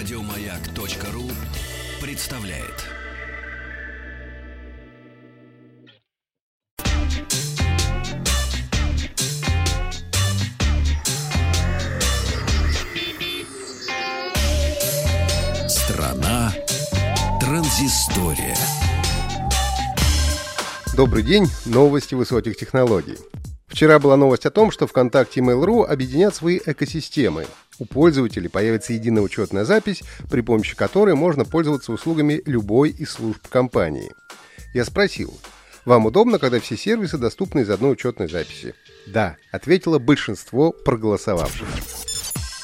Радиомаяк.ру представляет. Страна транзистория. Добрый день, новости высоких технологий. Вчера была новость о том, что ВКонтакте и Mail.ru объединят свои экосистемы. У пользователей появится единая учетная запись, при помощи которой можно пользоваться услугами любой из служб компании. Я спросил, вам удобно, когда все сервисы доступны из одной учетной записи? Да, ответило большинство проголосовавших.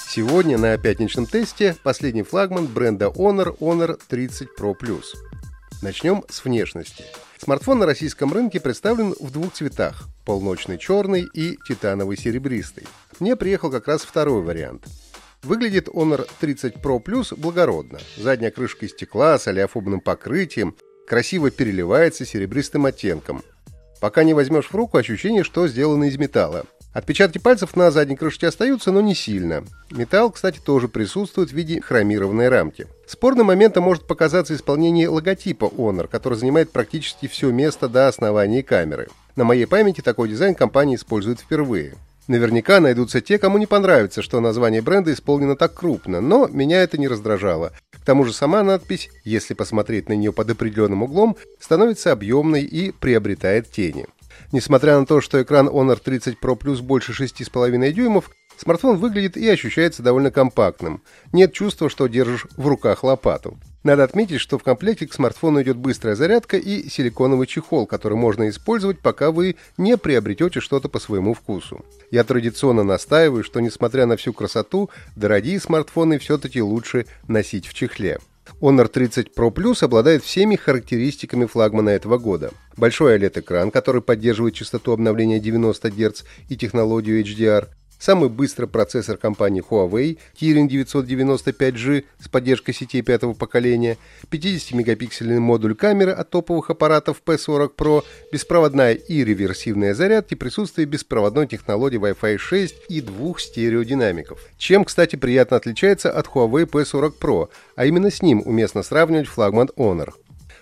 Сегодня на пятничном тесте последний флагман бренда Honor Honor 30 Pro Plus. Начнем с внешности. Смартфон на российском рынке представлен в двух цветах – полночный черный и титановый серебристый. Мне приехал как раз второй вариант. Выглядит Honor 30 Pro Plus благородно. Задняя крышка из стекла с олеофобным покрытием красиво переливается серебристым оттенком. Пока не возьмешь в руку, ощущение, что сделано из металла. Отпечатки пальцев на задней крышке остаются, но не сильно. Металл, кстати, тоже присутствует в виде хромированной рамки. Спорным моментом может показаться исполнение логотипа Honor, который занимает практически все место до основания камеры. На моей памяти такой дизайн компания использует впервые. Наверняка найдутся те, кому не понравится, что название бренда исполнено так крупно, но меня это не раздражало. К тому же сама надпись, если посмотреть на нее под определенным углом, становится объемной и приобретает тени. Несмотря на то, что экран Honor 30 Pro Plus больше 6,5 дюймов, смартфон выглядит и ощущается довольно компактным. Нет чувства, что держишь в руках лопату. Надо отметить, что в комплекте к смартфону идет быстрая зарядка и силиконовый чехол, который можно использовать, пока вы не приобретете что-то по своему вкусу. Я традиционно настаиваю, что несмотря на всю красоту, дорогие смартфоны все-таки лучше носить в чехле. Honor 30 Pro Plus обладает всеми характеристиками флагмана этого года. Большой OLED-экран, который поддерживает частоту обновления 90 Гц и технологию HDR, Самый быстрый процессор компании Huawei Kirin 995G с поддержкой сетей пятого поколения, 50-мегапиксельный модуль камеры от топовых аппаратов P40 Pro, беспроводная и реверсивная зарядка и присутствие беспроводной технологии Wi-Fi 6 и двух стереодинамиков. Чем, кстати, приятно отличается от Huawei P40 Pro, а именно с ним уместно сравнивать флагман Honor.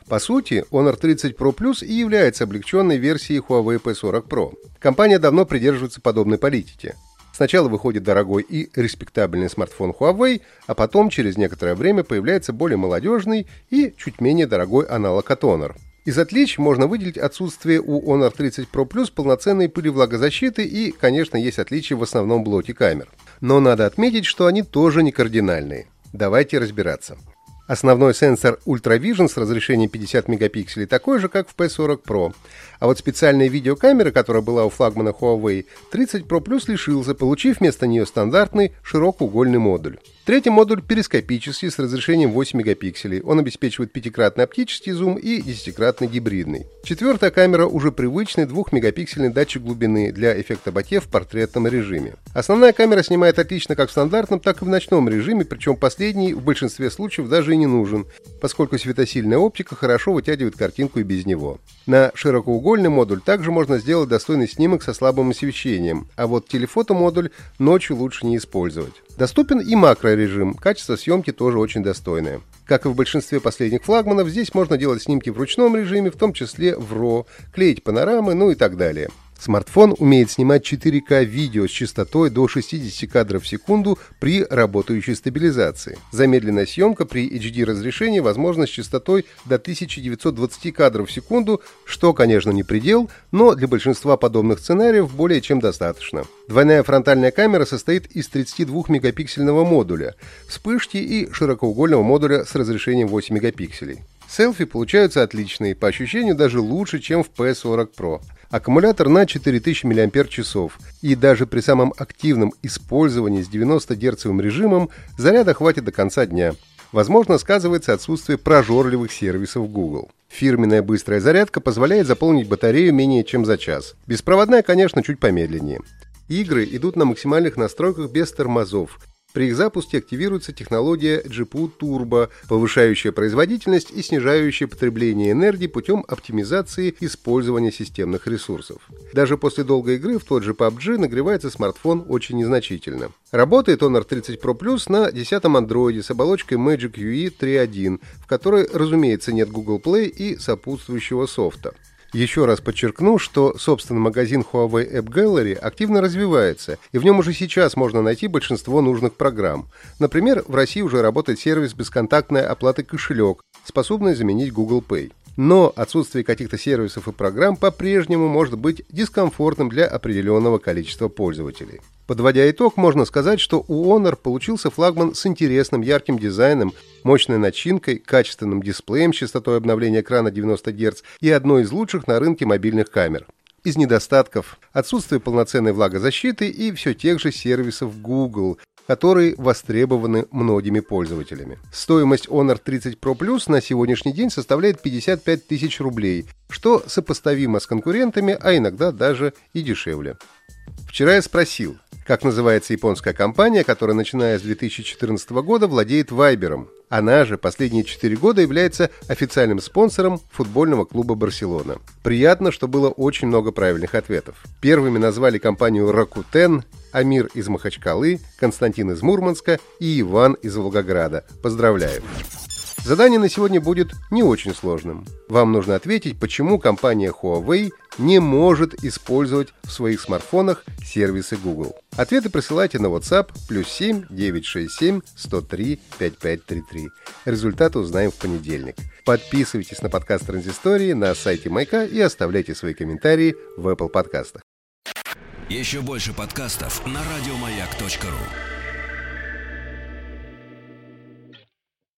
По сути, Honor 30 Pro Plus и является облегченной версией Huawei P40 Pro. Компания давно придерживается подобной политики. Сначала выходит дорогой и респектабельный смартфон Huawei, а потом через некоторое время появляется более молодежный и чуть менее дорогой аналог от Honor. Из отличий можно выделить отсутствие у Honor 30 Pro Plus полноценной пылевлагозащиты и, конечно, есть отличия в основном блоке камер. Но надо отметить, что они тоже не кардинальные. Давайте разбираться. Основной сенсор UltraVision с разрешением 50 мегапикселей такой же, как в P40 Pro. А вот специальная видеокамера, которая была у флагмана Huawei, 30 Pro Plus лишился, получив вместо нее стандартный широкоугольный модуль. Третий модуль перископический с разрешением 8 мегапикселей. Он обеспечивает пятикратный оптический зум и десятикратный гибридный. Четвертая камера уже привычный 2-мегапиксельный датчик глубины для эффекта боке в портретном режиме. Основная камера снимает отлично как в стандартном, так и в ночном режиме, причем последний в большинстве случаев даже и не нужен, поскольку светосильная оптика хорошо вытягивает картинку и без него. На широкоугольный модуль также можно сделать достойный снимок со слабым освещением, а вот телефото-модуль ночью лучше не использовать. Доступен и макрорежим, качество съемки тоже очень достойное. Как и в большинстве последних флагманов, здесь можно делать снимки в ручном режиме, в том числе в RAW, клеить панорамы, ну и так далее. Смартфон умеет снимать 4К видео с частотой до 60 кадров в секунду при работающей стабилизации. Замедленная съемка при HD разрешении возможна с частотой до 1920 кадров в секунду, что, конечно, не предел, но для большинства подобных сценариев более чем достаточно. Двойная фронтальная камера состоит из 32-мегапиксельного модуля, вспышки и широкоугольного модуля с разрешением 8 мегапикселей. Селфи получаются отличные, по ощущению даже лучше, чем в P40 Pro. Аккумулятор на 4000 мАч, и даже при самом активном использовании с 90 Гц режимом заряда хватит до конца дня. Возможно, сказывается отсутствие прожорливых сервисов Google. Фирменная быстрая зарядка позволяет заполнить батарею менее чем за час. Беспроводная, конечно, чуть помедленнее. Игры идут на максимальных настройках без тормозов. При их запуске активируется технология GPU Turbo, повышающая производительность и снижающая потребление энергии путем оптимизации использования системных ресурсов. Даже после долгой игры в тот же PUBG нагревается смартфон очень незначительно. Работает Honor 30 Pro Plus на 10-м Android с оболочкой Magic UI 3.1, в которой, разумеется, нет Google Play и сопутствующего софта. Еще раз подчеркну, что собственный магазин Huawei App Gallery активно развивается, и в нем уже сейчас можно найти большинство нужных программ. Например, в России уже работает сервис бесконтактной оплаты кошелек, способный заменить Google Pay. Но отсутствие каких-то сервисов и программ по-прежнему может быть дискомфортным для определенного количества пользователей. Подводя итог, можно сказать, что у Honor получился флагман с интересным ярким дизайном, мощной начинкой, качественным дисплеем с частотой обновления экрана 90 Гц и одной из лучших на рынке мобильных камер. Из недостатков – отсутствие полноценной влагозащиты и все тех же сервисов Google, которые востребованы многими пользователями. Стоимость Honor 30 Pro Plus на сегодняшний день составляет 55 тысяч рублей, что сопоставимо с конкурентами, а иногда даже и дешевле. Вчера я спросил, как называется японская компания, которая, начиная с 2014 года, владеет Вайбером. Она же последние 4 года является официальным спонсором футбольного клуба «Барселона». Приятно, что было очень много правильных ответов. Первыми назвали компанию «Ракутен», Амир из Махачкалы, Константин из Мурманска и Иван из Волгограда. Поздравляю! Задание на сегодня будет не очень сложным. Вам нужно ответить, почему компания Huawei не может использовать в своих смартфонах сервисы Google. Ответы присылайте на WhatsApp плюс 7 967 103 5533. Результаты узнаем в понедельник. Подписывайтесь на подкаст Транзистории на сайте Майка и оставляйте свои комментарии в Apple подкастах. Еще больше подкастов на радиомаяк.ру